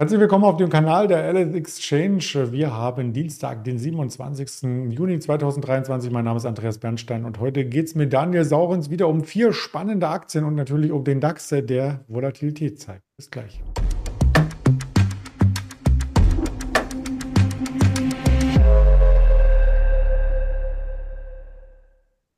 Herzlich willkommen auf dem Kanal der LS Exchange. Wir haben Dienstag, den 27. Juni 2023. Mein Name ist Andreas Bernstein und heute geht es mit Daniel Saurens wieder um vier spannende Aktien und natürlich um den DAX, der Volatilität zeigt. Bis gleich.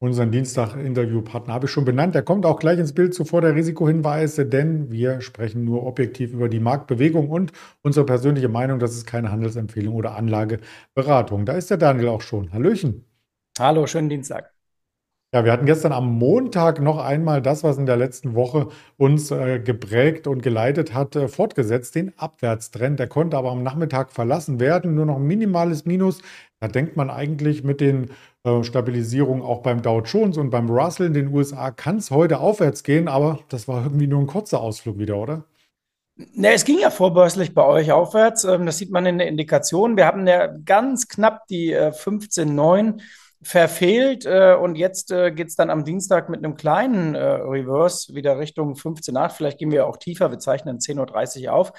Unseren Dienstag-Interviewpartner habe ich schon benannt. Der kommt auch gleich ins Bild zuvor der Risikohinweise, denn wir sprechen nur objektiv über die Marktbewegung und unsere persönliche Meinung. Das ist keine Handelsempfehlung oder Anlageberatung. Da ist der Daniel auch schon. Hallöchen. Hallo, schönen Dienstag. Ja, wir hatten gestern am Montag noch einmal das, was in der letzten Woche uns äh, geprägt und geleitet hat, äh, fortgesetzt, den Abwärtstrend. Der konnte aber am Nachmittag verlassen werden, nur noch ein minimales Minus. Da denkt man eigentlich mit den äh, Stabilisierungen auch beim Dow Jones und beim Russell in den USA kann es heute aufwärts gehen, aber das war irgendwie nur ein kurzer Ausflug wieder, oder? Ne, es ging ja vorbörslich bei euch aufwärts. Ähm, das sieht man in der Indikation. Wir haben ja ganz knapp die 15,9 äh, verfehlt äh, und jetzt geht es dann am Dienstag mit einem kleinen Reverse wieder Richtung 15,8. Vielleicht gehen wir auch tiefer. Wir zeichnen 10.30 Uhr auf.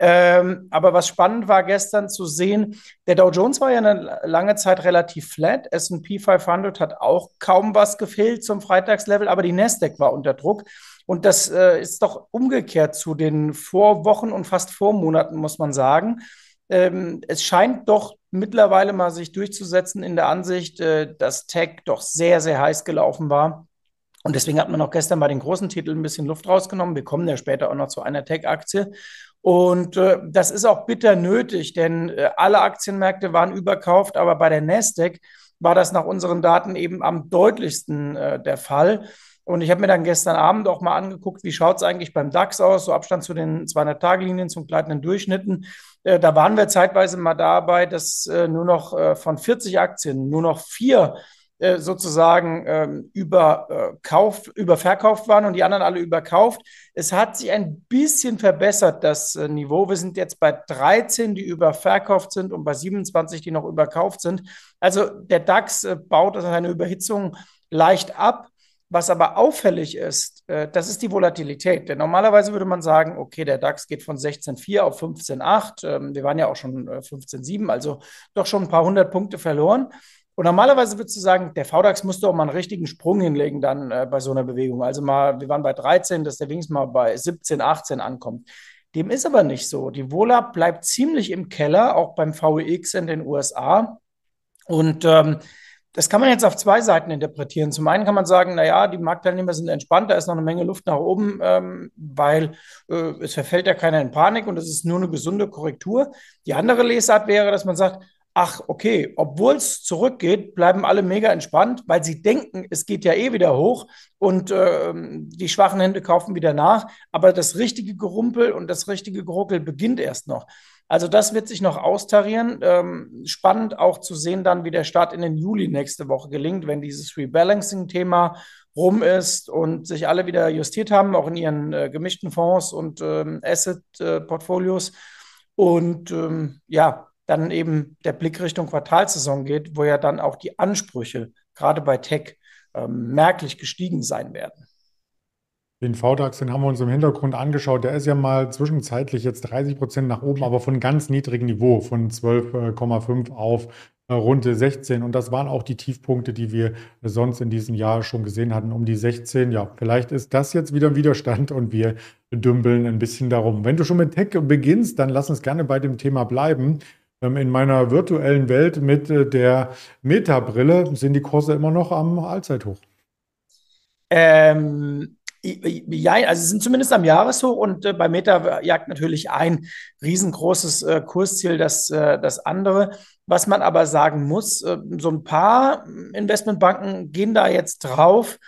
Ähm, aber was spannend war gestern zu sehen, der Dow Jones war ja eine lange Zeit relativ flat. S&P 500 hat auch kaum was gefehlt zum Freitagslevel, aber die Nasdaq war unter Druck. Und das äh, ist doch umgekehrt zu den Vorwochen und fast Vormonaten, muss man sagen. Ähm, es scheint doch mittlerweile mal sich durchzusetzen in der Ansicht, äh, dass Tech doch sehr, sehr heiß gelaufen war. Und deswegen hat man auch gestern bei den großen Titeln ein bisschen Luft rausgenommen. Wir kommen ja später auch noch zu einer Tech-Aktie. Und äh, das ist auch bitter nötig, denn äh, alle Aktienmärkte waren überkauft, aber bei der Nasdaq war das nach unseren Daten eben am deutlichsten äh, der Fall. Und ich habe mir dann gestern Abend auch mal angeguckt, wie schaut es eigentlich beim DAX aus, so Abstand zu den 200-Tage-Linien, zum gleitenden Durchschnitten. Äh, da waren wir zeitweise mal dabei, dass äh, nur noch äh, von 40 Aktien nur noch vier äh, sozusagen ähm, überkauft, äh, überverkauft waren und die anderen alle überkauft. Es hat sich ein bisschen verbessert, das äh, Niveau. Wir sind jetzt bei 13, die überverkauft sind und bei 27, die noch überkauft sind. Also der DAX äh, baut seine Überhitzung leicht ab. Was aber auffällig ist, das ist die Volatilität. Denn normalerweise würde man sagen, okay, der DAX geht von 16,4 auf 15,8. Ähm, wir waren ja auch schon 15,7, also doch schon ein paar hundert Punkte verloren. Und normalerweise würdest du sagen, der VDAX musste auch mal einen richtigen Sprung hinlegen dann äh, bei so einer Bewegung. Also mal, wir waren bei 13, dass der wenigstens mal bei 17, 18 ankommt. Dem ist aber nicht so. Die Vola bleibt ziemlich im Keller, auch beim VEX in den USA. Und ähm, das kann man jetzt auf zwei Seiten interpretieren. Zum einen kann man sagen, naja, die Marktteilnehmer sind entspannt, da ist noch eine Menge Luft nach oben, ähm, weil äh, es verfällt ja keiner in Panik und es ist nur eine gesunde Korrektur. Die andere Lesart wäre, dass man sagt, ach, okay, obwohl es zurückgeht, bleiben alle mega entspannt, weil sie denken, es geht ja eh wieder hoch und äh, die schwachen Hände kaufen wieder nach. Aber das richtige Gerumpel und das richtige Geruckel beginnt erst noch. Also das wird sich noch austarieren. Ähm, spannend auch zu sehen dann, wie der Start in den Juli nächste Woche gelingt, wenn dieses Rebalancing-Thema rum ist und sich alle wieder justiert haben, auch in ihren äh, gemischten Fonds und ähm, Asset-Portfolios. Äh, und ähm, ja, dann eben der Blick Richtung Quartalsaison geht, wo ja dann auch die Ansprüche gerade bei Tech ähm, merklich gestiegen sein werden. Den VDAX, den haben wir uns im Hintergrund angeschaut. Der ist ja mal zwischenzeitlich jetzt 30 Prozent nach oben, aber von ganz niedrigem Niveau, von 12,5 auf äh, Runde 16. Und das waren auch die Tiefpunkte, die wir sonst in diesem Jahr schon gesehen hatten, um die 16. Ja, vielleicht ist das jetzt wieder ein Widerstand und wir dümpeln ein bisschen darum. Wenn du schon mit Tech beginnst, dann lass uns gerne bei dem Thema bleiben. Ähm, in meiner virtuellen Welt mit äh, der Meta-Brille sind die Kurse immer noch am Allzeithoch. Ähm, ja, also sie sind zumindest am Jahreshoch und äh, bei Meta jagt natürlich ein riesengroßes äh, Kursziel das, äh, das andere. Was man aber sagen muss, äh, so ein paar Investmentbanken gehen da jetzt drauf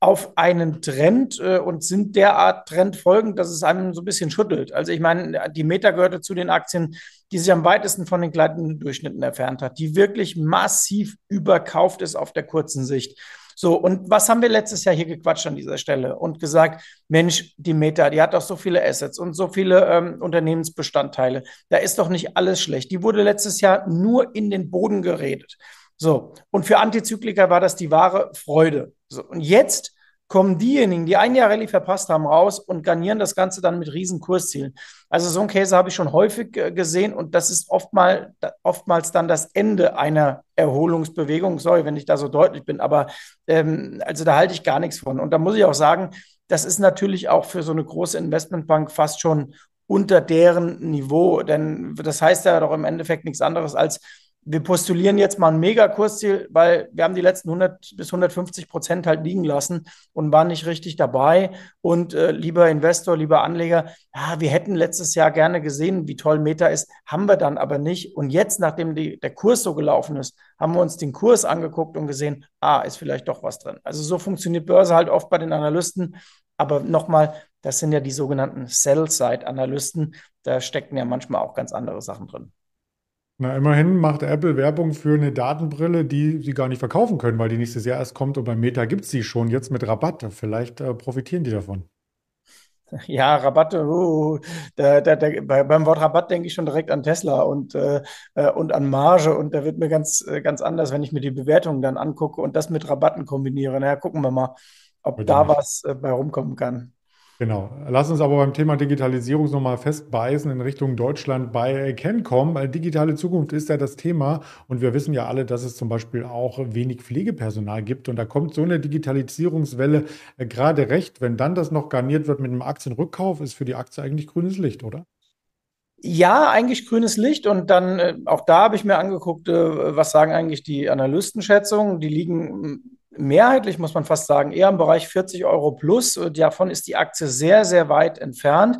auf einen Trend äh, und sind derart trendfolgend, dass es einem so ein bisschen schüttelt. Also ich meine, die Meta gehörte zu den Aktien, die sich am weitesten von den gleitenden Durchschnitten entfernt hat, die wirklich massiv überkauft ist auf der kurzen Sicht. So, und was haben wir letztes Jahr hier gequatscht an dieser Stelle und gesagt, Mensch, die Meta, die hat doch so viele Assets und so viele ähm, Unternehmensbestandteile. Da ist doch nicht alles schlecht. Die wurde letztes Jahr nur in den Boden geredet. So, und für Antizykliker war das die wahre Freude. So, und jetzt kommen diejenigen, die ein Jahr Rallye verpasst haben, raus und garnieren das Ganze dann mit riesen Kurszielen. Also so ein Käse habe ich schon häufig äh, gesehen und das ist oftmal, oftmals dann das Ende einer Erholungsbewegung. Sorry, wenn ich da so deutlich bin, aber ähm, also da halte ich gar nichts von. Und da muss ich auch sagen, das ist natürlich auch für so eine große Investmentbank fast schon unter deren Niveau, denn das heißt ja doch im Endeffekt nichts anderes als, wir postulieren jetzt mal ein Megakursziel, weil wir haben die letzten 100 bis 150 Prozent halt liegen lassen und waren nicht richtig dabei. Und äh, lieber Investor, lieber Anleger, ja, wir hätten letztes Jahr gerne gesehen, wie toll Meta ist, haben wir dann aber nicht. Und jetzt, nachdem die, der Kurs so gelaufen ist, haben wir uns den Kurs angeguckt und gesehen, ah, ist vielleicht doch was drin. Also so funktioniert Börse halt oft bei den Analysten. Aber nochmal, das sind ja die sogenannten Sell-Side-Analysten. Da stecken ja manchmal auch ganz andere Sachen drin. Na, immerhin macht Apple Werbung für eine Datenbrille, die sie gar nicht verkaufen können, weil die nächstes Jahr erst kommt und bei Meta gibt es die schon jetzt mit Rabatt. Vielleicht äh, profitieren die davon. Ja, Rabatte, uh, da, da, da, beim Wort Rabatt denke ich schon direkt an Tesla und, äh, äh, und an Marge und da wird mir ganz, äh, ganz anders, wenn ich mir die Bewertungen dann angucke und das mit Rabatten kombiniere. Na ja, gucken wir mal, ob Bitte da nicht. was äh, bei rumkommen kann. Genau. Lass uns aber beim Thema Digitalisierung nochmal festbeißen in Richtung Deutschland bei Cancom. Digitale Zukunft ist ja das Thema und wir wissen ja alle, dass es zum Beispiel auch wenig Pflegepersonal gibt und da kommt so eine Digitalisierungswelle äh, gerade recht. Wenn dann das noch garniert wird mit einem Aktienrückkauf, ist für die Aktie eigentlich grünes Licht, oder? Ja, eigentlich grünes Licht. Und dann, äh, auch da habe ich mir angeguckt, äh, was sagen eigentlich die Analystenschätzungen. Die liegen mehrheitlich, muss man fast sagen, eher im Bereich 40 Euro plus. Davon ist die Aktie sehr, sehr weit entfernt.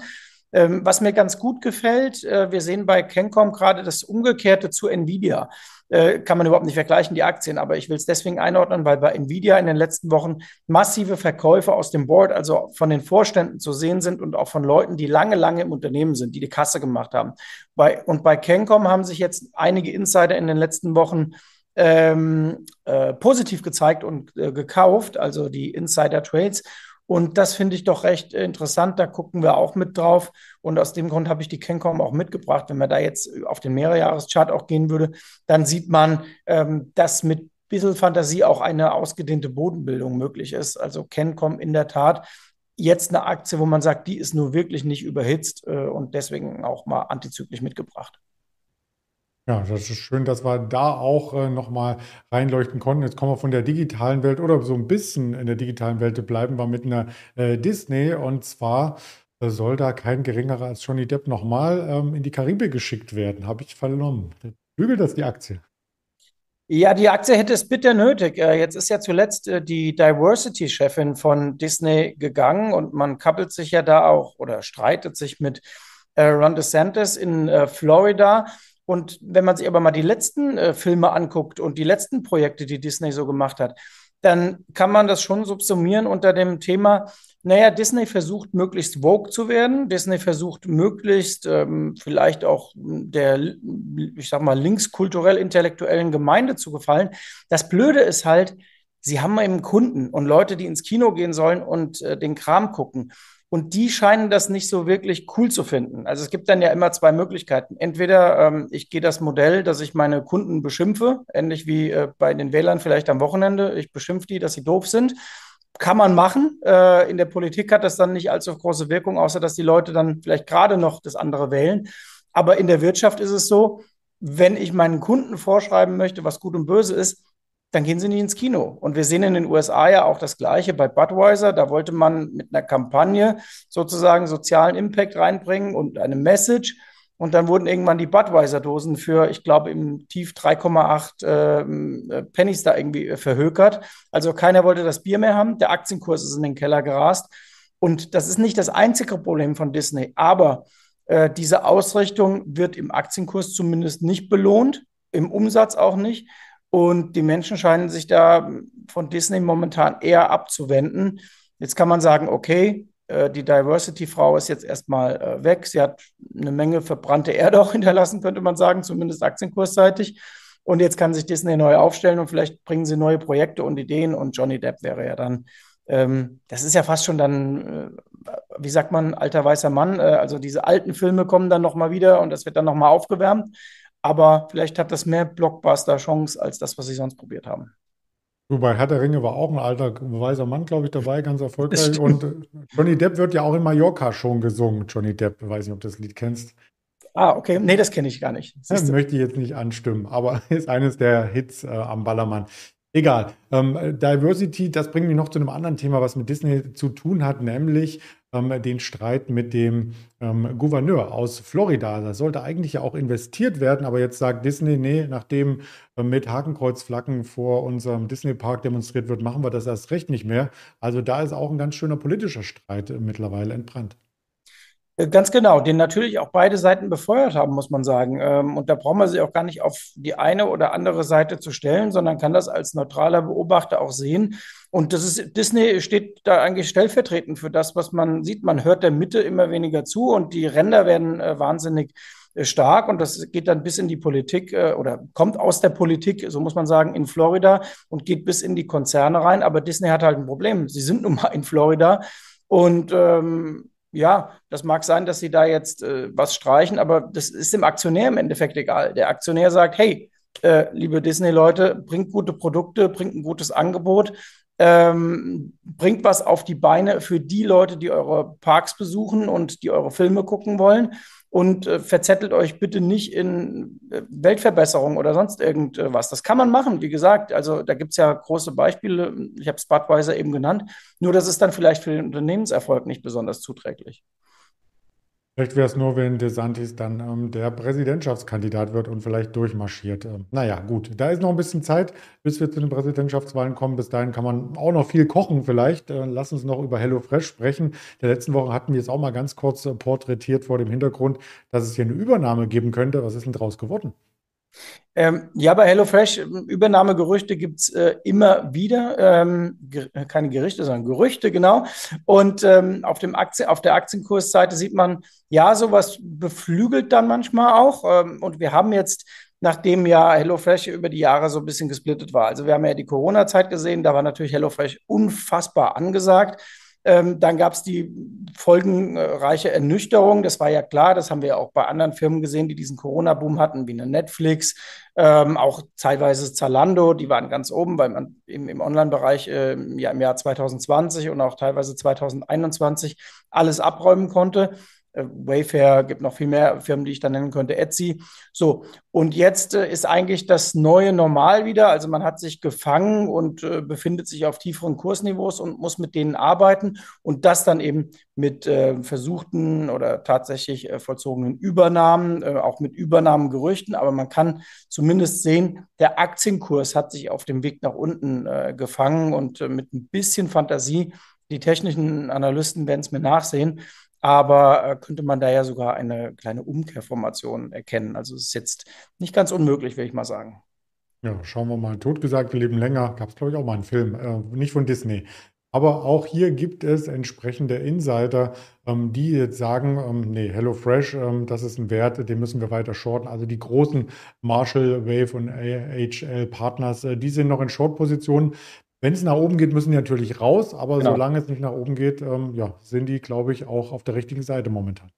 Ähm, was mir ganz gut gefällt, äh, wir sehen bei Kencom gerade das Umgekehrte zu Nvidia. Äh, kann man überhaupt nicht vergleichen, die Aktien, aber ich will es deswegen einordnen, weil bei Nvidia in den letzten Wochen massive Verkäufe aus dem Board, also von den Vorständen zu sehen sind und auch von Leuten, die lange, lange im Unternehmen sind, die die Kasse gemacht haben. Bei, und bei Kencom haben sich jetzt einige Insider in den letzten Wochen ähm, äh, positiv gezeigt und äh, gekauft, also die Insider Trades. Und das finde ich doch recht interessant. Da gucken wir auch mit drauf. Und aus dem Grund habe ich die Kencom auch mitgebracht. Wenn man da jetzt auf den Mehrjahreschart auch gehen würde, dann sieht man, ähm, dass mit bisschen Fantasie auch eine ausgedehnte Bodenbildung möglich ist. Also Kencom in der Tat jetzt eine Aktie, wo man sagt, die ist nur wirklich nicht überhitzt äh, und deswegen auch mal antizyklisch mitgebracht. Ja, das ist schön, dass wir da auch äh, nochmal reinleuchten konnten. Jetzt kommen wir von der digitalen Welt oder so ein bisschen in der digitalen Welt bleiben wir mit einer äh, Disney. Und zwar äh, soll da kein geringerer als Johnny Depp nochmal ähm, in die Karibik geschickt werden, habe ich vernommen. Bügelt das die Aktie? Ja, die Aktie hätte es bitter nötig. Äh, jetzt ist ja zuletzt äh, die Diversity-Chefin von Disney gegangen und man kappelt sich ja da auch oder streitet sich mit Ron DeSantis in Florida. Und wenn man sich aber mal die letzten äh, Filme anguckt und die letzten Projekte, die Disney so gemacht hat, dann kann man das schon subsumieren unter dem Thema, naja, Disney versucht möglichst woke zu werden. Disney versucht möglichst ähm, vielleicht auch der, ich sag mal, linkskulturell-intellektuellen Gemeinde zu gefallen. Das Blöde ist halt, sie haben eben Kunden und Leute, die ins Kino gehen sollen und äh, den Kram gucken. Und die scheinen das nicht so wirklich cool zu finden. Also es gibt dann ja immer zwei Möglichkeiten. Entweder ähm, ich gehe das Modell, dass ich meine Kunden beschimpfe, ähnlich wie äh, bei den Wählern vielleicht am Wochenende. Ich beschimpfe die, dass sie doof sind. Kann man machen. Äh, in der Politik hat das dann nicht allzu große Wirkung, außer dass die Leute dann vielleicht gerade noch das andere wählen. Aber in der Wirtschaft ist es so, wenn ich meinen Kunden vorschreiben möchte, was gut und böse ist, dann gehen sie nicht ins Kino. Und wir sehen in den USA ja auch das Gleiche bei Budweiser. Da wollte man mit einer Kampagne sozusagen sozialen Impact reinbringen und eine Message. Und dann wurden irgendwann die Budweiser-Dosen für, ich glaube, im Tief 3,8 ähm, äh, Pennies da irgendwie äh, verhökert. Also keiner wollte das Bier mehr haben. Der Aktienkurs ist in den Keller gerast. Und das ist nicht das einzige Problem von Disney. Aber äh, diese Ausrichtung wird im Aktienkurs zumindest nicht belohnt, im Umsatz auch nicht. Und die Menschen scheinen sich da von Disney momentan eher abzuwenden. Jetzt kann man sagen, okay, äh, die Diversity-Frau ist jetzt erstmal äh, weg. Sie hat eine Menge verbrannte Erde auch hinterlassen, könnte man sagen, zumindest aktienkursseitig. Und jetzt kann sich Disney neu aufstellen und vielleicht bringen sie neue Projekte und Ideen. Und Johnny Depp wäre ja dann, ähm, das ist ja fast schon dann, äh, wie sagt man, alter weißer Mann. Äh, also diese alten Filme kommen dann nochmal wieder und das wird dann nochmal aufgewärmt aber vielleicht hat das mehr Blockbuster-Chance als das, was sie sonst probiert haben. Wobei Herr der Ringe war auch ein alter weiser Mann, glaube ich, dabei, ganz erfolgreich. Und äh, Johnny Depp wird ja auch in Mallorca schon gesungen. Johnny Depp, weiß nicht, ob du das Lied kennst. Ah, okay. Nee, das kenne ich gar nicht. Ja, möchte ich jetzt nicht anstimmen, aber ist eines der Hits äh, am Ballermann. Egal. Ähm, Diversity, das bringt mich noch zu einem anderen Thema, was mit Disney zu tun hat, nämlich ähm, den Streit mit dem ähm, Gouverneur aus Florida. Da sollte eigentlich ja auch investiert werden, aber jetzt sagt Disney, nee, nachdem äh, mit Hakenkreuzflaggen vor unserem Disney-Park demonstriert wird, machen wir das erst recht nicht mehr. Also da ist auch ein ganz schöner politischer Streit äh, mittlerweile entbrannt. Äh, ganz genau, den natürlich auch beide Seiten befeuert haben, muss man sagen. Ähm, und da braucht man sich auch gar nicht auf die eine oder andere Seite zu stellen, sondern kann das als neutraler Beobachter auch sehen. Und das ist, Disney steht da eigentlich stellvertretend für das, was man sieht. Man hört der Mitte immer weniger zu und die Ränder werden äh, wahnsinnig äh, stark und das geht dann bis in die Politik oder kommt aus der Politik, so muss man sagen, in Florida und geht bis in die Konzerne rein. Aber Disney hat halt ein Problem. Sie sind nun mal in Florida und ähm, ja, das mag sein, dass sie da jetzt äh, was streichen, aber das ist dem Aktionär im Endeffekt egal. Der Aktionär sagt, hey, äh, liebe Disney-Leute, bringt gute Produkte, bringt ein gutes Angebot, ähm, bringt was auf die Beine für die Leute, die eure Parks besuchen und die eure Filme gucken wollen und äh, verzettelt euch bitte nicht in äh, Weltverbesserung oder sonst irgendwas. Das kann man machen, wie gesagt. Also da gibt es ja große Beispiele. Ich habe Spotweiser eben genannt. Nur das ist dann vielleicht für den Unternehmenserfolg nicht besonders zuträglich. Vielleicht wäre es nur, wenn DeSantis dann ähm, der Präsidentschaftskandidat wird und vielleicht durchmarschiert. Ähm, naja, gut, da ist noch ein bisschen Zeit, bis wir zu den Präsidentschaftswahlen kommen. Bis dahin kann man auch noch viel kochen vielleicht. Äh, lass uns noch über HelloFresh sprechen. In der letzten Woche hatten wir es auch mal ganz kurz äh, porträtiert vor dem Hintergrund, dass es hier eine Übernahme geben könnte. Was ist denn daraus geworden? Ähm, ja, bei HelloFresh, Übernahmegerüchte gibt es äh, immer wieder. Ähm, ger keine Gerichte, sondern Gerüchte, genau. Und ähm, auf, dem Aktien, auf der Aktienkursseite sieht man, ja, sowas beflügelt dann manchmal auch. Ähm, und wir haben jetzt, nachdem ja HelloFresh über die Jahre so ein bisschen gesplittet war, also wir haben ja die Corona-Zeit gesehen, da war natürlich HelloFresh unfassbar angesagt. Ähm, dann gab es die folgenreiche Ernüchterung. Das war ja klar, das haben wir auch bei anderen Firmen gesehen, die diesen Corona-Boom hatten, wie eine Netflix, ähm, auch teilweise Zalando, die waren ganz oben, weil man im, im Online-Bereich äh, ja im Jahr 2020 und auch teilweise 2021 alles abräumen konnte. Äh, Wayfair, gibt noch viel mehr Firmen, die ich da nennen könnte, Etsy. So, und jetzt äh, ist eigentlich das neue Normal wieder. Also man hat sich gefangen und äh, befindet sich auf tieferen Kursniveaus und muss mit denen arbeiten und das dann eben mit äh, versuchten oder tatsächlich äh, vollzogenen Übernahmen, äh, auch mit Übernahmengerüchten. Aber man kann zumindest sehen, der Aktienkurs hat sich auf dem Weg nach unten gefangen und mit ein bisschen Fantasie die technischen Analysten werden es mir nachsehen, aber äh, könnte man da ja sogar eine kleine Umkehrformation erkennen. Also es ist jetzt nicht ganz unmöglich, würde ich mal sagen. Ja, schauen wir mal. Totgesagt, wir leben länger. Gab es, glaube ich, auch mal einen Film. Äh, nicht von Disney. Aber auch hier gibt es entsprechende Insider, ähm, die jetzt sagen, ähm, nee, HelloFresh, ähm, das ist ein Wert, den müssen wir weiter shorten. Also die großen Marshall, Wave und AHL Partners, äh, die sind noch in Short-Positionen. Wenn es nach oben geht, müssen die natürlich raus, aber genau. solange es nicht nach oben geht, ähm, ja, sind die, glaube ich, auch auf der richtigen Seite momentan.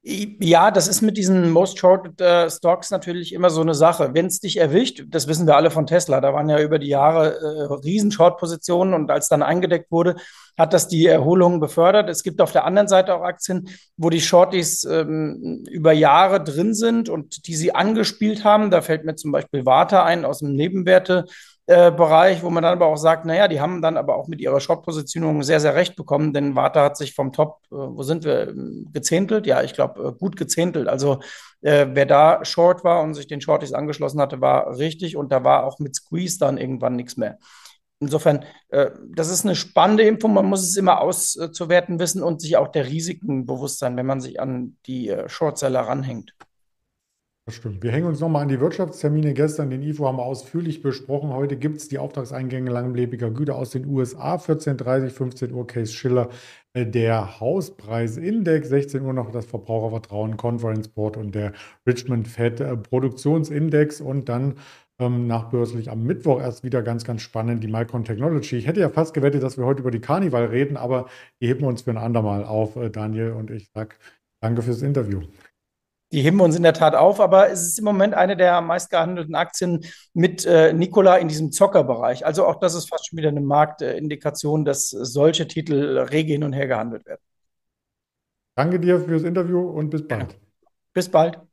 Ja, das ist mit diesen Most Shorted äh, Stocks natürlich immer so eine Sache. Wenn es dich erwischt, das wissen wir alle von Tesla, da waren ja über die Jahre äh, riesen Short-Positionen und als dann eingedeckt wurde, hat das die Erholung befördert. Es gibt auf der anderen Seite auch Aktien, wo die Shorties ähm, über Jahre drin sind und die sie angespielt haben. Da fällt mir zum Beispiel Warta ein aus dem Nebenwerte. Äh, Bereich, wo man dann aber auch sagt, naja, die haben dann aber auch mit ihrer Short-Positionierung sehr, sehr recht bekommen, denn Warta hat sich vom Top, äh, wo sind wir, gezähntelt? Ja, ich glaube, äh, gut gezähntelt. Also äh, wer da Short war und sich den Shorties angeschlossen hatte, war richtig und da war auch mit Squeeze dann irgendwann nichts mehr. Insofern, äh, das ist eine spannende Info. Man muss es immer auszuwerten wissen und sich auch der Risiken bewusst sein, wenn man sich an die Shortseller ranhängt. Das stimmt. Wir hängen uns nochmal an die Wirtschaftstermine. Gestern den IFO haben wir ausführlich besprochen. Heute gibt es die Auftragseingänge langlebiger Güter aus den USA. 14.30 15 Uhr Case Schiller. Äh, der Hauspreisindex, 16 Uhr noch das Verbrauchervertrauen Conference Board und der Richmond Fed äh, Produktionsindex und dann ähm, nachbörslich am Mittwoch erst wieder ganz, ganz spannend die Micron Technology. Ich hätte ja fast gewettet, dass wir heute über die Carnival reden, aber die heben wir uns für ein andermal auf, äh, Daniel. Und ich sage danke fürs Interview. Die heben uns in der Tat auf, aber es ist im Moment eine der meistgehandelten Aktien mit äh, Nikola in diesem Zockerbereich. Also auch das ist fast schon wieder eine Marktindikation, dass solche Titel rege hin und her gehandelt werden. Danke dir fürs Interview und bis bald. Bis bald.